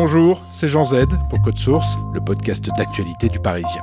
Bonjour, c'est Jean Z pour Code Source, le podcast d'actualité du Parisien.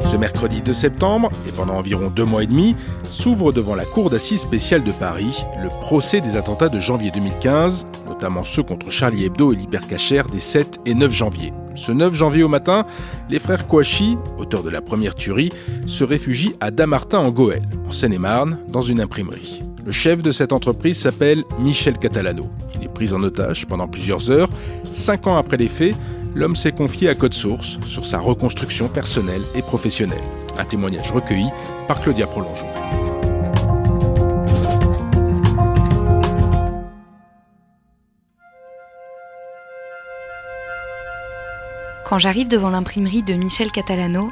Ce mercredi 2 septembre, et pendant environ deux mois et demi, s'ouvre devant la Cour d'assises spéciale de Paris le procès des attentats de janvier 2015, notamment ceux contre Charlie Hebdo et l'Hypercacher des 7 et 9 janvier. Ce 9 janvier au matin, les frères Kouachi, auteurs de la première tuerie, se réfugient à Damartin en Goël, en Seine-et-Marne, dans une imprimerie. Le chef de cette entreprise s'appelle Michel Catalano. Il est pris en otage pendant plusieurs heures. Cinq ans après les faits, l'homme s'est confié à Code Source sur sa reconstruction personnelle et professionnelle. Un témoignage recueilli par Claudia Prolongeau. Quand j'arrive devant l'imprimerie de Michel Catalano,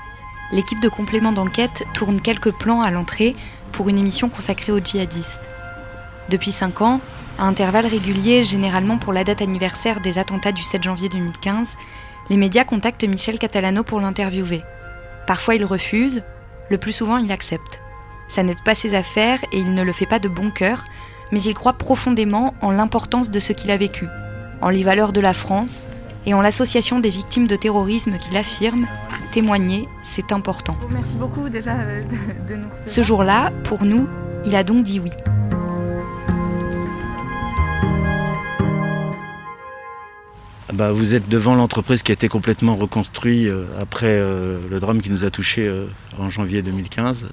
l'équipe de complément d'enquête tourne quelques plans à l'entrée pour une émission consacrée aux djihadistes. Depuis 5 ans, à intervalles réguliers, généralement pour la date anniversaire des attentats du 7 janvier 2015, les médias contactent Michel Catalano pour l'interviewer. Parfois il refuse, le plus souvent il accepte. Ça n'aide pas ses affaires et il ne le fait pas de bon cœur, mais il croit profondément en l'importance de ce qu'il a vécu, en les valeurs de la France et en l'association des victimes de terrorisme qu'il affirme témoigner, c'est important. Merci beaucoup déjà euh, de, nous recevoir. Ce jour-là, pour nous, il a donc dit oui. Bah, vous êtes devant l'entreprise qui a été complètement reconstruite euh, après euh, le drame qui nous a touchés en janvier 2015.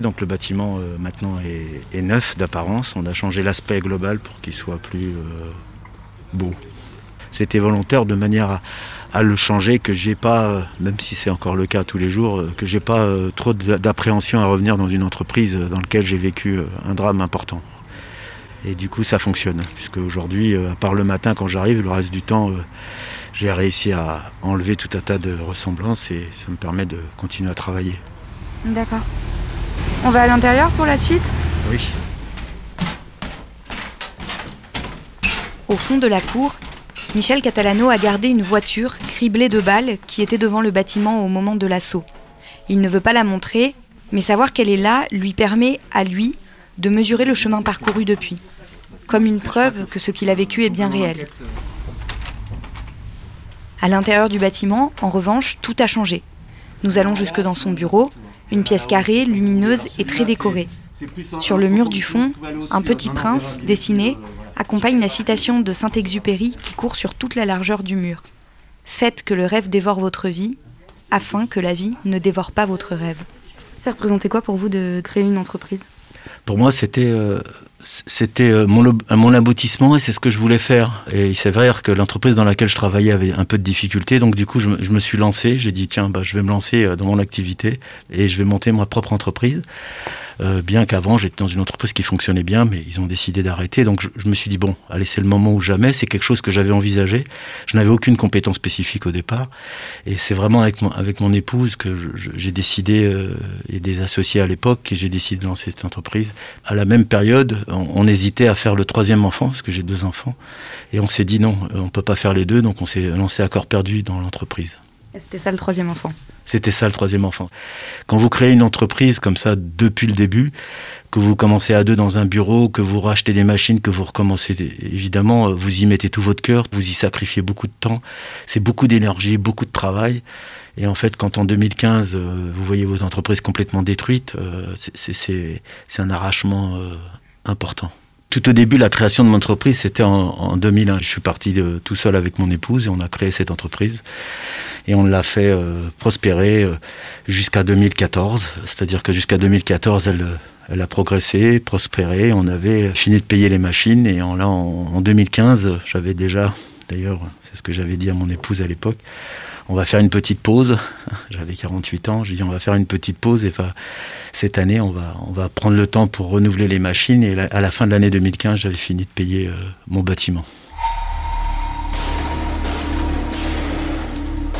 Donc le bâtiment maintenant est, est neuf d'apparence. On a changé l'aspect global pour qu'il soit plus beau. C'était volontaire de manière à, à le changer, que j'ai pas, même si c'est encore le cas tous les jours, que j'ai pas euh, trop d'appréhension à revenir dans une entreprise dans laquelle j'ai vécu euh, un drame important. Et du coup, ça fonctionne, puisque aujourd'hui, euh, à part le matin quand j'arrive, le reste du temps, j'ai réussi à enlever tout un tas de ressemblances et ça me permet de continuer à travailler. D'accord. On va à l'intérieur pour la suite? Oui. Au fond de la cour, Michel Catalano a gardé une voiture criblée de balles qui était devant le bâtiment au moment de l'assaut. Il ne veut pas la montrer, mais savoir qu'elle est là lui permet, à lui, de mesurer le chemin parcouru depuis, comme une preuve que ce qu'il a vécu est bien réel. À l'intérieur du bâtiment, en revanche, tout a changé. Nous allons jusque dans son bureau, une pièce carrée, lumineuse et très décorée. Sur le mur du fond, un petit prince dessiné accompagne la citation de Saint-Exupéry qui court sur toute la largeur du mur. Faites que le rêve dévore votre vie, afin que la vie ne dévore pas votre rêve. Ça représentait quoi pour vous de créer une entreprise? Pour moi, c'était euh, c'était euh, mon, mon aboutissement et c'est ce que je voulais faire. Et il s'avère que l'entreprise dans laquelle je travaillais avait un peu de difficultés, donc du coup, je, je me suis lancé. J'ai dit tiens, bah, je vais me lancer euh, dans mon activité et je vais monter ma propre entreprise. Euh, bien qu'avant j'étais dans une entreprise qui fonctionnait bien, mais ils ont décidé d'arrêter. Donc je, me suis dit bon, allez, c'est le moment ou jamais. C'est quelque chose que j'avais envisagé. Je n'avais aucune compétence spécifique au départ, et c'est vraiment avec mon, épouse que j'ai décidé euh, et des associés à l'époque, et j'ai décidé de lancer cette entreprise. À la même période, on, hésitait à faire le troisième enfant parce que j'ai deux enfants, et on s'est dit non, on peut pas faire les deux, donc on s'est lancé à corps perdu dans l'entreprise. C'était ça le troisième enfant? C'était ça le troisième enfant. Quand vous créez une entreprise comme ça depuis le début, que vous commencez à deux dans un bureau, que vous rachetez des machines, que vous recommencez, évidemment, vous y mettez tout votre cœur, vous y sacrifiez beaucoup de temps. C'est beaucoup d'énergie, beaucoup de travail. Et en fait, quand en 2015, euh, vous voyez votre entreprise complètement détruite, euh, c'est un arrachement euh, important. Tout au début, la création de mon entreprise, c'était en, 2001. Je suis parti tout seul avec mon épouse et on a créé cette entreprise. Et on l'a fait prospérer jusqu'à 2014. C'est-à-dire que jusqu'à 2014, elle, elle a progressé, prospéré. On avait fini de payer les machines. Et là, en 2015, j'avais déjà, d'ailleurs, c'est ce que j'avais dit à mon épouse à l'époque, on va faire une petite pause. J'avais 48 ans, j'ai dit on va faire une petite pause et cette année on va, on va prendre le temps pour renouveler les machines et à la fin de l'année 2015 j'avais fini de payer euh, mon bâtiment.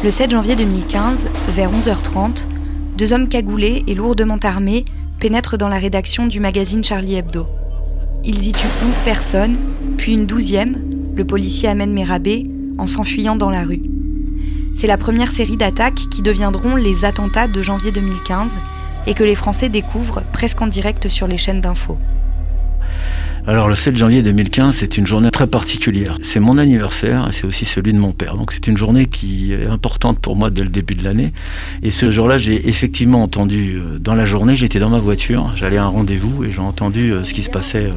Le 7 janvier 2015, vers 11h30, deux hommes cagoulés et lourdement armés pénètrent dans la rédaction du magazine Charlie Hebdo. Ils y tuent 11 personnes, puis une douzième, le policier amène Merabé, en s'enfuyant dans la rue. C'est la première série d'attaques qui deviendront les attentats de janvier 2015 et que les Français découvrent presque en direct sur les chaînes d'infos. Alors le 7 janvier 2015, c'est une journée très particulière. C'est mon anniversaire et c'est aussi celui de mon père. Donc c'est une journée qui est importante pour moi dès le début de l'année. Et ce jour-là, j'ai effectivement entendu, euh, dans la journée, j'étais dans ma voiture, j'allais à un rendez-vous et j'ai entendu euh, ce qui se passait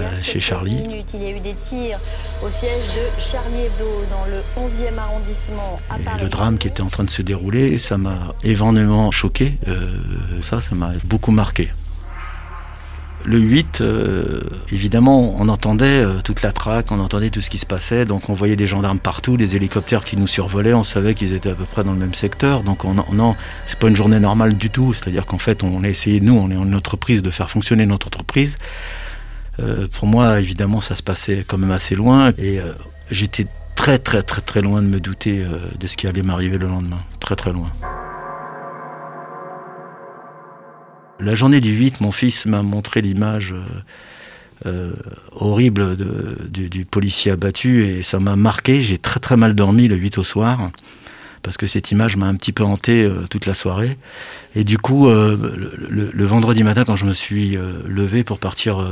euh, chez Charlie. Il y a eu des tirs au siège de Charlie Hebdo dans le 11e arrondissement à Et Le drame qui était en train de se dérouler, ça m'a éventuellement choqué. Euh, ça, ça m'a beaucoup marqué. Le 8, euh, évidemment, on entendait toute la traque, on entendait tout ce qui se passait, donc on voyait des gendarmes partout, des hélicoptères qui nous survolaient, on savait qu'ils étaient à peu près dans le même secteur, donc on, non, c'est pas une journée normale du tout, c'est-à-dire qu'en fait, on a essayé, nous, on est en entreprise, de faire fonctionner notre entreprise, euh, pour moi, évidemment, ça se passait quand même assez loin et euh, j'étais très très très très loin de me douter euh, de ce qui allait m'arriver le lendemain. Très très loin. La journée du 8, mon fils m'a montré l'image horrible du, policier abattu et ça m'a marqué. J'ai très très mal dormi le 8 au soir parce que cette image m'a un petit peu hanté toute la soirée. Et du coup, le, vendredi matin, quand je me suis levé pour partir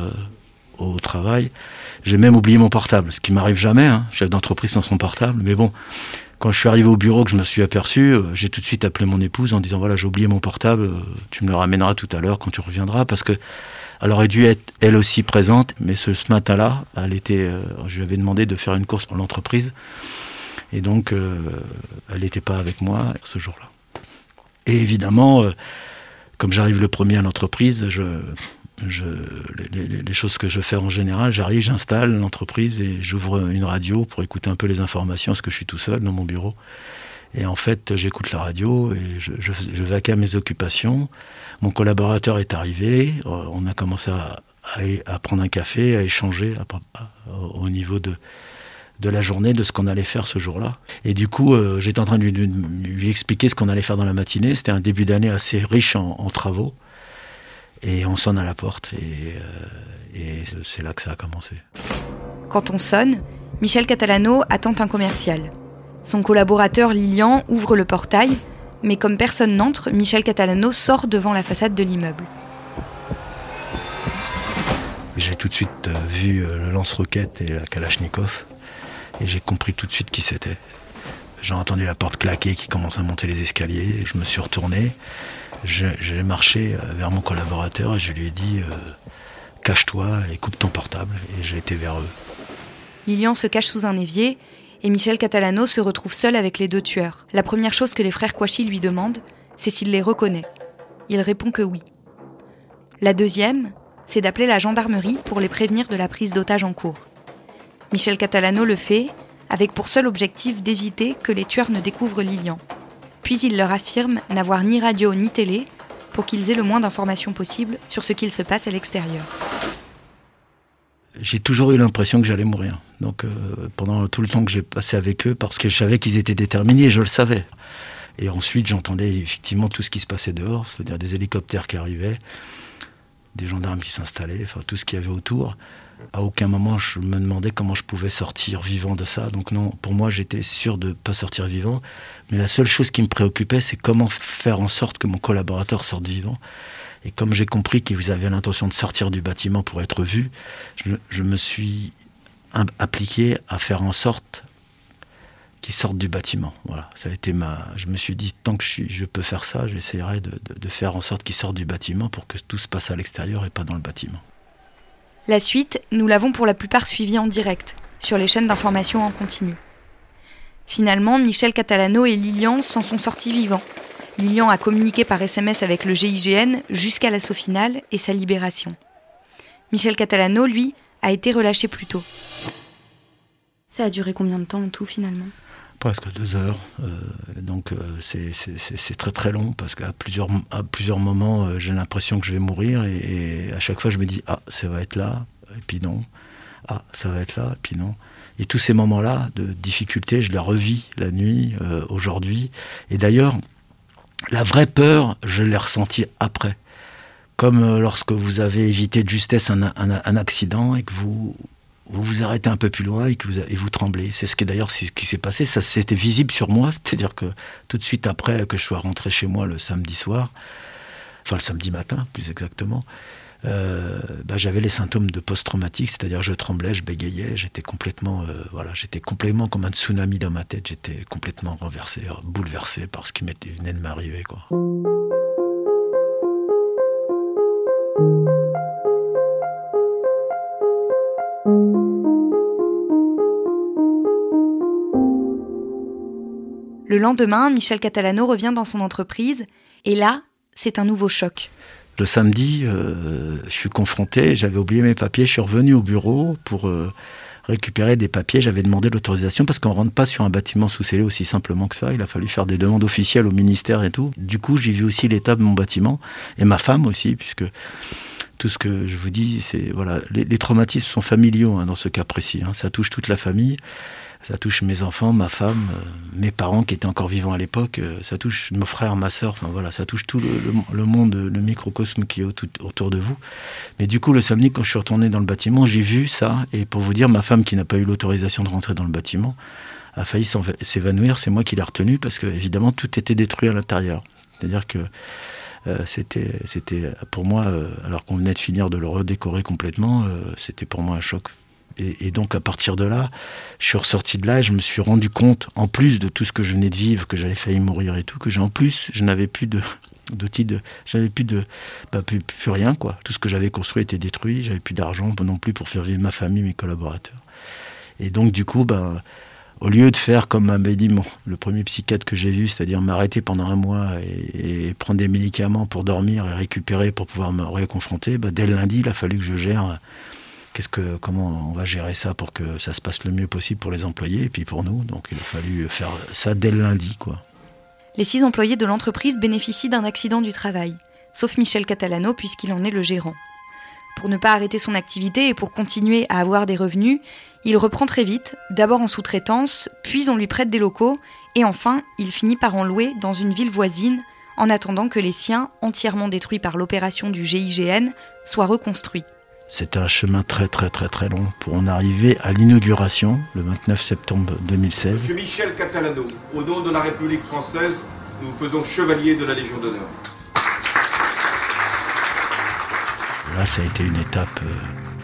au travail. J'ai même oublié mon portable, ce qui m'arrive jamais, hein, chef d'entreprise sans son portable. Mais bon, quand je suis arrivé au bureau, que je me suis aperçu, euh, j'ai tout de suite appelé mon épouse en disant voilà, j'ai oublié mon portable, euh, tu me le ramèneras tout à l'heure quand tu reviendras, parce que elle aurait dû être elle aussi présente, mais ce, matin-là, elle était, euh, je lui avais demandé de faire une course pour l'entreprise, et donc elle n'était pas avec moi ce jour-là. Et évidemment, comme j'arrive le premier à l'entreprise, je les, choses que je fais en général, j'arrive, j'installe l'entreprise et j'ouvre une radio pour écouter un peu les informations, parce que je suis tout seul dans mon bureau. Et en fait, j'écoute la radio et je, je, à mes occupations. Mon collaborateur est arrivé, euh, on a commencé à, prendre un café, à échanger au niveau de, de la journée, de ce qu'on allait faire ce jour-là. Et du coup, euh, j'étais en train de lui, expliquer ce qu'on allait faire dans la matinée. C'était un début d'année assez riche en travaux. Et on sonne à la porte et, euh, c'est là que ça a commencé. Quand on sonne, Michel Catalano attend un commercial. Son collaborateur Lilian ouvre le portail, mais comme personne n'entre, Michel Catalano sort devant la façade de l'immeuble. J'ai tout de suite euh, vu euh, le lance-roquette et la Kalachnikov, et j'ai compris tout de suite qui c'était. J'ai entendu la porte claquer qui commence à monter les escaliers, je me suis retourné, j'ai marché euh, vers mon collaborateur et je lui ai dit euh, cache-toi et coupe ton portable et j'ai été vers eux. Lilian se cache sous un évier et Michel Catalano se retrouve seul avec les deux tueurs. La première chose que les frères Kouachi lui demandent, c'est s'il les reconnaît. Il répond que oui. La deuxième, c'est d'appeler la gendarmerie pour les prévenir de la prise d'otage en cours. Michel Catalano le fait avec pour seul objectif d'éviter que les tueurs ne découvrent Lilian. Puis il leur affirme n'avoir ni radio ni télé pour qu'ils aient le moins d'informations possible sur ce qu'il se passe à l'extérieur. J'ai toujours eu l'impression que j'allais mourir. Donc euh, pendant tout le temps que j'ai passé avec eux, parce que je savais qu'ils étaient déterminés, je le savais. Et ensuite, j'entendais effectivement tout ce qui se passait dehors, c'est-à-dire des hélicoptères qui arrivaient, des gendarmes qui s'installaient, enfin tout ce qu'il y avait autour. À aucun moment je me demandais comment je pouvais sortir vivant de ça. Donc non, pour moi j'étais sûr de ne pas sortir vivant. Mais la seule chose qui me préoccupait, c'est comment faire en sorte que mon collaborateur sorte vivant. Et comme j'ai compris qu'ils avaient l'intention de sortir du bâtiment pour être vu, je, me suis appliqué à faire en sorte qu'ils sortent du bâtiment. Voilà, ça a été ma. Je me suis dit tant que je, peux faire ça, j'essaierai de, de faire en sorte qu'ils sortent du bâtiment pour que tout se passe à l'extérieur et pas dans le bâtiment. La suite, nous l'avons pour la plupart suivie en direct, sur les chaînes d'information en continu. Finalement, Michel Catalano et Lilian s'en sont sortis vivants. Lilian a communiqué par SMS avec le GIGN jusqu'à l'assaut final et sa libération. Michel Catalano, lui, a été relâché plus tôt. Ça a duré combien de temps en tout finalement? Presque deux heures. Euh, donc euh, c'est très très long parce qu'à plusieurs, à plusieurs moments euh, j'ai l'impression que je vais mourir et, à chaque fois je me dis ah ça va être là et puis non. Ah ça va être là et puis non. Et tous ces moments-là de difficulté, je les revis la nuit, aujourd'hui. Et d'ailleurs, la vraie peur, je l'ai ressentie après. Comme lorsque vous avez évité de justesse un, accident et que vous, vous vous arrêtez un peu plus loin et que vous, et vous tremblez. C'est ce qui d'ailleurs ce qui s'est passé. Ça c'était visible sur moi, c'est-à-dire que tout de suite après que je sois rentré chez moi le samedi soir, enfin le samedi matin plus exactement, euh, bah, j'avais les symptômes de post-traumatique, c'est-à-dire je tremblais, je bégayais, j'étais complètement, euh, voilà, j'étais complètement comme un tsunami dans ma tête, j'étais complètement renversé, bouleversé par ce qui venait de m'arriver, quoi. Le lendemain, Michel Catalano revient dans son entreprise et là, c'est un nouveau choc. Le samedi, euh, je suis confronté, j'avais oublié mes papiers, je suis revenu au bureau pour euh, récupérer des papiers. J'avais demandé l'autorisation parce qu'on ne rentre pas sur un bâtiment sous scellé aussi simplement que ça. Il a fallu faire des demandes officielles au ministère et tout. Du coup, j'ai vu aussi l'état de mon bâtiment et ma femme aussi, puisque tout ce que je vous dis, c'est voilà, les, traumatismes sont familiaux hein, dans ce cas précis. Hein. ça touche toute la famille. Ça touche mes enfants, ma femme, euh, mes parents qui étaient encore vivants à l'époque. Euh, ça touche nos frères, ma soeur. Enfin voilà, ça touche tout le, monde, le microcosme qui est autour de vous. Mais du coup, le samedi, quand je suis retourné dans le bâtiment, j'ai vu ça. Et pour vous dire, ma femme qui n'a pas eu l'autorisation de rentrer dans le bâtiment a failli s'évanouir. C'est moi qui l'ai retenu parce que évidemment tout était détruit à l'intérieur. C'est-à-dire que euh, c'était, c'était pour moi, alors qu'on venait de finir de le redécorer complètement, c'était pour moi un choc et, donc à partir de là, je suis ressorti de là et je me suis rendu compte, en plus de tout ce que je venais de vivre, que j'allais failli mourir et tout, que j'ai en plus, je n'avais plus de d'outils de j'avais plus de bah, plus, rien quoi. Tout ce que j'avais construit était détruit. J'avais plus d'argent non plus pour faire vivre ma famille mes collaborateurs. Et donc du coup bah, au lieu de faire comme m'avait dit le premier psychiatre que j'ai vu, c'est-à-dire m'arrêter pendant un mois et, prendre des médicaments pour dormir et récupérer pour pouvoir me reconfronter, bah, dès le lundi, il a fallu que je gère qu'est-ce que, comment on va gérer ça pour que ça se passe le mieux possible pour les employés et puis pour nous? Donc il a fallu faire ça dès le lundi, quoi. Les six employés de l'entreprise bénéficient d'un accident du travail, sauf Michel Catalano puisqu'il en est le gérant. Pour ne pas arrêter son activité et pour continuer à avoir des revenus, il reprend très vite, d'abord en sous-traitance, puis on lui prête des locaux, et enfin, il finit par en louer dans une ville voisine, en attendant que les siens, entièrement détruits par l'opération du GIGN, soient reconstruits. C'était un chemin très très très très long pour en arriver à l'inauguration le 29 septembre 2016. Monsieur Michel Catalano, au nom de la République française, nous vous faisons chevalier de la Légion d'honneur. Là, ça a été une étape euh,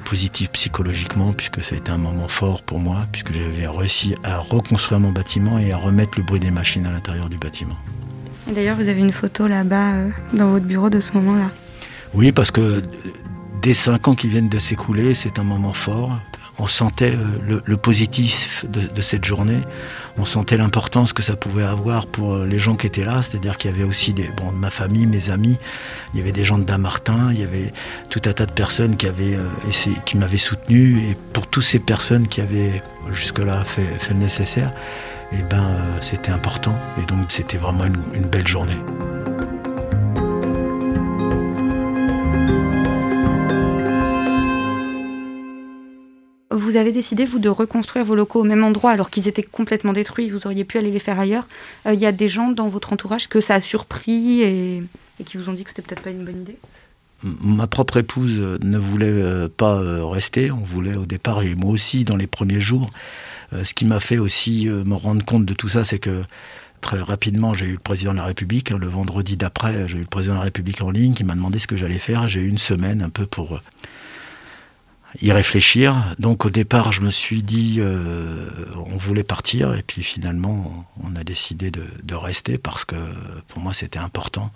positive psychologiquement, puisque ça a été un moment fort pour moi, puisque j'avais réussi à reconstruire mon bâtiment et à remettre le bruit des machines à l'intérieur du bâtiment. D'ailleurs, vous avez une photo là-bas euh, dans votre bureau de ce moment-là. Oui, parce que des cinq ans qui viennent de s'écouler, c'est un moment fort. On sentait euh, le, positif de, cette journée. On sentait l'importance que ça pouvait avoir pour euh, les gens qui étaient là. C'est-à-dire qu'il y avait aussi des, bon, ma famille, mes amis. Il y avait des gens de Damartin. Il y avait tout un tas de personnes qui avaient euh, m'avaient soutenu. Et pour toutes ces personnes qui avaient jusque-là fait, le nécessaire, eh ben, c'était important. Et donc, c'était vraiment une belle journée. Vous avez décidé, vous, de reconstruire vos locaux au même endroit alors qu'ils étaient complètement détruits, vous auriez pu aller les faire ailleurs. Euh, il y a des gens dans votre entourage que ça a surpris et, qui vous ont dit que c'était peut-être pas une bonne idée? Ma propre épouse ne voulait pas rester. On voulait au départ, et moi aussi dans les premiers jours. ce qui m'a fait aussi me rendre compte de tout ça, c'est que très rapidement, j'ai eu le président de la République. Le vendredi d'après, j'ai eu le président de la République en ligne qui m'a demandé ce que j'allais faire. J'ai eu une semaine un peu pour y réfléchir. Donc au départ, je me suis dit, euh, on voulait partir, et puis finalement, on a décidé de, rester parce que pour moi, c'était important.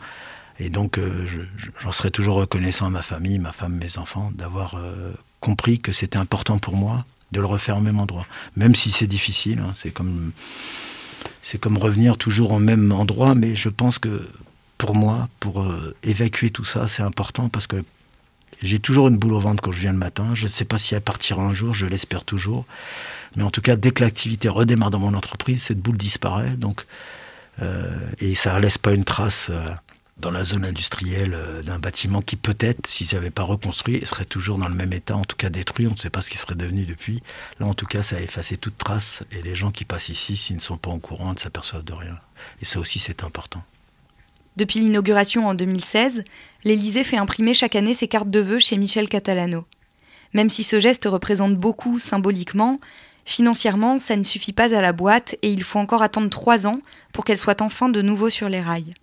Et donc, euh, j'en serai toujours reconnaissant à ma famille, ma femme, mes enfants, d'avoir euh, compris que c'était important pour moi de le refaire au même endroit, même si c'est difficile. Hein. c'est comme c'est comme revenir toujours au même endroit, mais je pense que pour moi, pour évacuer tout ça, c'est important parce que j'ai toujours une boule au ventre quand je viens le matin. Je ne sais pas si elle partira un jour, je l'espère toujours. Mais en tout cas, dès que l'activité redémarre dans mon entreprise, cette boule disparaît. Donc, euh, et ça ne laisse pas une trace euh, dans la zone industrielle euh, d'un bâtiment qui peut-être, s'ils n'avaient pas reconstruit, serait toujours dans le même état, en tout cas détruit. On ne sait pas ce qui serait devenu depuis. Là, en tout cas, ça a effacé toute trace. Et les gens qui passent ici, s'ils ne sont pas au courant, ne s'aperçoivent de rien. Et ça aussi, c'est important. Depuis l'inauguration en 2016, l'Élysée fait imprimer chaque année ses cartes de vœux chez Michel Catalano. Même si ce geste représente beaucoup symboliquement, financièrement, ça ne suffit pas à la boîte et il faut encore attendre trois ans pour qu'elle soit enfin de nouveau sur les rails.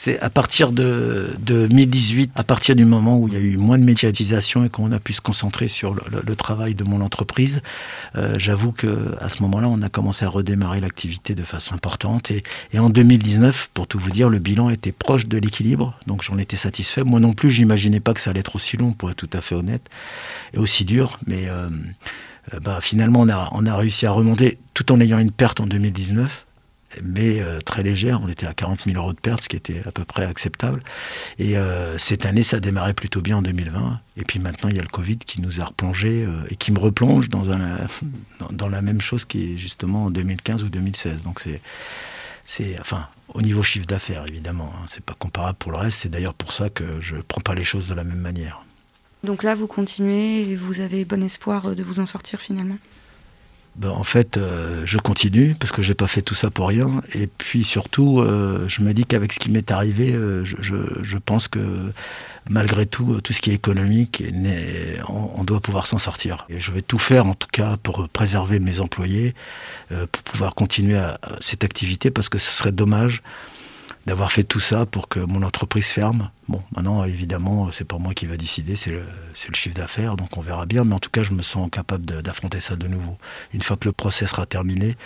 C'est à partir de, 2018, à partir du moment où il y a eu moins de médiatisation et qu'on a pu se concentrer sur le, travail de mon entreprise, euh, j'avoue que à ce moment-là, on a commencé à redémarrer l'activité de façon importante. Et, en 2019, pour tout vous dire, le bilan était proche de l'équilibre, donc j'en étais satisfait. Moi non plus, j'imaginais pas que ça allait être aussi long, pour être tout à fait honnête, et aussi dur. Mais euh, euh, bah, finalement, on a réussi à remonter tout en ayant une perte en 2019 mais euh, très légère. On était à 40 000 euros de perte, ce qui était à peu près acceptable. Et euh, cette année, ça a démarré plutôt bien en 2020. Et puis maintenant, il y a le Covid qui nous a replongé euh, et qui me replonge dans, un, dans, la même chose qui est justement en 2015 ou 2016. Donc c'est, c'est, enfin, au niveau chiffre d'affaires, évidemment. Hein, c'est pas comparable pour le reste. C'est d'ailleurs pour ça que je prends pas les choses de la même manière. Donc là, vous continuez et vous avez bon espoir de vous en sortir finalement? Ben, en fait, euh, je continue parce que j'ai pas fait tout ça pour rien. Et puis surtout, euh, je me dis qu'avec ce qui m'est arrivé, euh, je, je, pense que malgré tout, tout ce qui est économique, on, on doit pouvoir s'en sortir. Et je vais tout faire, en tout cas, pour préserver mes employés, pour pouvoir continuer à, à cette activité, parce que ce serait dommage d'avoir fait tout ça pour que mon entreprise ferme. Bon, maintenant, évidemment, c'est pas moi qui va décider, c'est le, chiffre d'affaires, donc on verra bien. Mais en tout cas, je me sens capable d'affronter ça de nouveau. Une fois que le procès sera terminé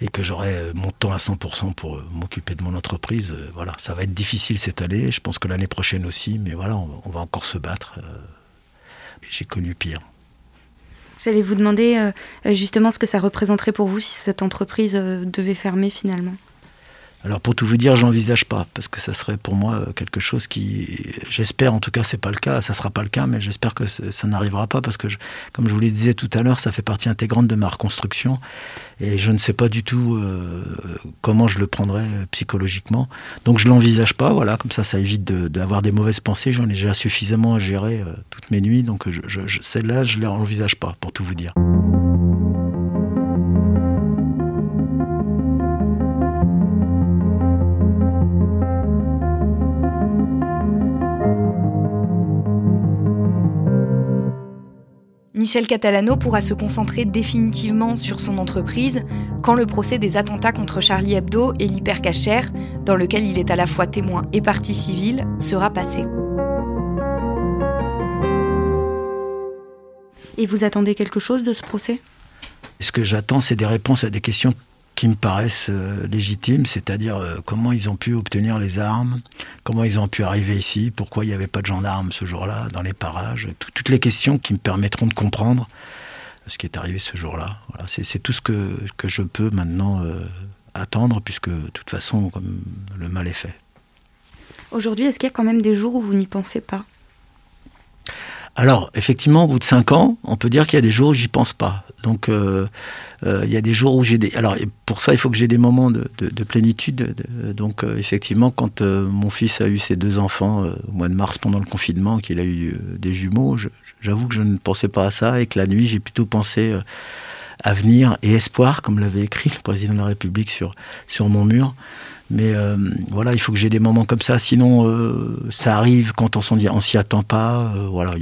et que j'aurai mon temps à 100% pour m'occuper de mon entreprise, euh, voilà, ça va être difficile cette année. Je pense que l'année prochaine aussi, mais voilà, on, va encore se battre. Euh, j'ai connu pire. J'allais vous demander euh, justement ce que ça représenterait pour vous si cette entreprise devait fermer finalement? Alors pour tout vous dire, j'envisage pas parce que ça serait pour moi quelque chose qui, j'espère en tout cas, c'est pas le cas, ça sera pas le cas, mais j'espère que ça n'arrivera pas parce que, comme je vous le disais tout à l'heure, ça fait partie intégrante de ma reconstruction et je ne sais pas du tout euh, comment je le prendrai psychologiquement. Donc je l'envisage pas, voilà, comme ça, ça évite d'avoir des mauvaises pensées. J'en ai déjà suffisamment à gérer euh, toutes mes nuits, donc je, je, celle-là, je l'envisage pas, pour tout vous dire. Michel Catalano pourra se concentrer définitivement sur son entreprise quand le procès des attentats contre Charlie Hebdo et l'hypercachère, dans lequel il est à la fois témoin et partie civile, sera passé. Et vous attendez quelque chose de ce procès? Ce que j'attends, c'est des réponses à des questions qui me paraissent euh, légitimes, c'est-à-dire euh, comment ils ont pu obtenir les armes, comment ils ont pu arriver ici, pourquoi il n'y avait pas de gendarmes ce jour-là dans les parages, toutes les questions qui me permettront de comprendre ce qui est arrivé ce jour-là. Voilà, c'est tout ce que, que, je peux maintenant euh, attendre, puisque de toute façon, le mal est fait. Aujourd'hui, est-ce qu'il y a quand même des jours où vous n'y pensez pas? Alors, effectivement, au bout de cinq ans, on peut dire qu'il y a des jours où j'y pense pas. Donc, euh, euh, il y a des jours où j'ai des. Alors, pour ça, il faut que j'ai des moments de, plénitude. donc, euh, effectivement, quand mon fils a eu ses deux enfants au mois de mars pendant le confinement, qu'il a eu des jumeaux, j'avoue que je ne pensais pas à ça et que la nuit, j'ai plutôt pensé avenir et espoir, comme l'avait écrit le président de la République sur, sur mon mur. Mais voilà, il faut que j'ai des moments comme ça. Sinon, euh, ça arrive quand on s'y attend pas. Voilà,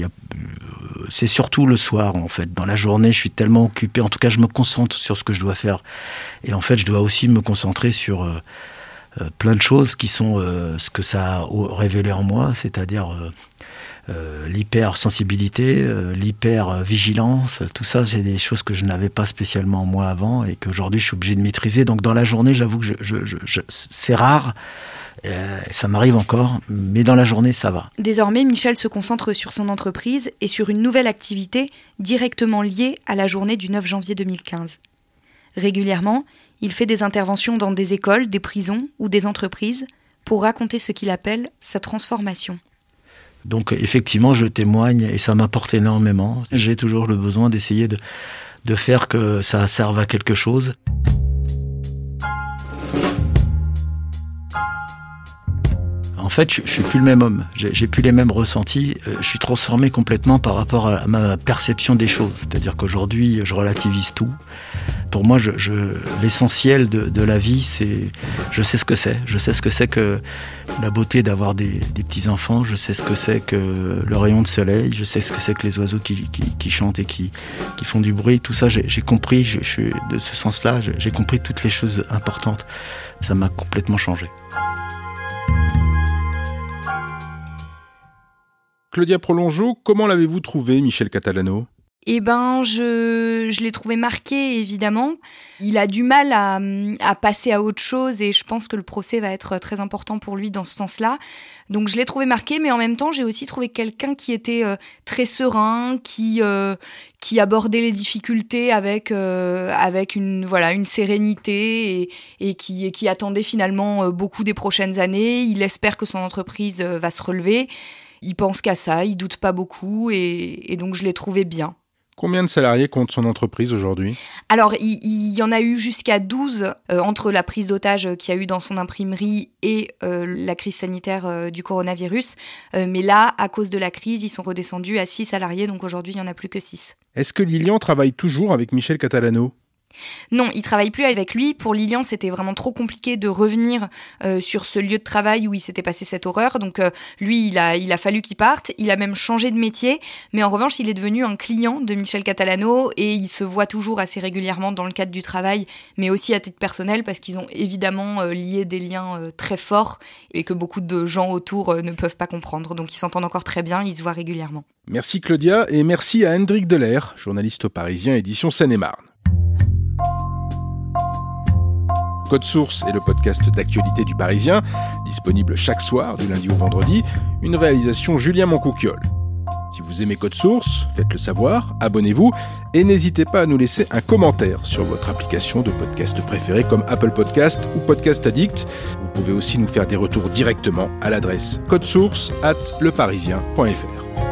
c'est surtout le soir en fait. Dans la journée, je suis tellement occupé. En tout cas, je me concentre sur ce que je dois faire. Et en fait, je dois aussi me concentrer sur plein de choses qui sont ce que ça a révélé en moi, c'est-à-dire euh, l'hypersensibilité, euh, l'hypervigilance, tout ça, c'est des choses que je n'avais pas spécialement moi avant et qu'aujourd'hui je suis obligé de maîtriser. Donc dans la journée, j'avoue que je, c'est rare. Euh, ça m'arrive encore, mais dans la journée, ça va. Désormais, Michel se concentre sur son entreprise et sur une nouvelle activité directement liée à la journée du 9 janvier 2015. Régulièrement, il fait des interventions dans des écoles, des prisons ou des entreprises pour raconter ce qu'il appelle sa transformation. Donc effectivement, je témoigne et ça m'apporte énormément. J'ai toujours le besoin d'essayer de, de faire que ça serve à quelque chose. Fait, je, je suis plus le même homme. J'ai plus les mêmes ressentis. Euh, je suis transformé complètement par rapport à ma perception des choses. C'est-à-dire qu'aujourd'hui, je relativise tout pour moi, je, l'essentiel de, la vie, c'est, je sais ce que c'est. Je sais ce que c'est que la beauté d'avoir des, petits enfants. Je sais ce que c'est que le rayon de soleil. Je sais ce que c'est que les oiseaux qui, chantent et qui, font du bruit. Tout ça, j'ai compris. Je, suis de ce sens-là, j'ai compris toutes les choses importantes. Ça m'a complètement changé. Claudia Prolongeau, comment l'avez-vous trouvé, Michel Catalano? Eh ben, je, je l'ai trouvé marqué, évidemment. Il a du mal à, à, passer à autre chose et je pense que le procès va être très important pour lui dans ce sens-là. Donc, je l'ai trouvé marqué, mais en même temps, j'ai aussi trouvé quelqu'un qui était euh, très serein, qui, euh, qui abordait les difficultés avec, euh, avec une, voilà, une sérénité et, et, qui, et qui attendait finalement beaucoup des prochaines années. Il espère que son entreprise va se relever. Il pense qu'à ça, il doute pas beaucoup et, et donc je l'ai trouvé bien. Combien de salariés compte son entreprise aujourd'hui? Alors, il, y en a eu jusqu'à 12 euh, entre la prise d'otage qu'il y a eu dans son imprimerie et euh, la crise sanitaire euh, du coronavirus. mais là, à cause de la crise, ils sont redescendus à 6 salariés, donc aujourd'hui, il n'y en a plus que 6. Est-ce que Lilian travaille toujours avec Michel Catalano? Non, il travaille plus avec lui. Pour Lilian, c'était vraiment trop compliqué de revenir euh, sur ce lieu de travail où il s'était passé cette horreur. Donc euh, lui, il a, fallu qu'il parte. Il a même changé de métier. Mais en revanche, il est devenu un client de Michel Catalano et il se voit toujours assez régulièrement dans le cadre du travail, mais aussi à titre personnel parce qu'ils ont évidemment euh, lié des liens très forts et que beaucoup de gens autour ne peuvent pas comprendre. Donc ils s'entendent encore très bien, ils se voient régulièrement. Merci Claudia et merci à Hendrik Delair, journaliste Parisien édition Seine-et-Marne. Code Source est le podcast d'actualité du Parisien, disponible chaque soir du lundi au vendredi, une réalisation Julien Moncouquiole. Si vous aimez Code Source, faites-le savoir, abonnez-vous et n'hésitez pas à nous laisser un commentaire sur votre application de podcast préférée comme Apple Podcast ou Podcast Addict. Vous pouvez aussi nous faire des retours directement à l'adresse codesource at leparisien.fr.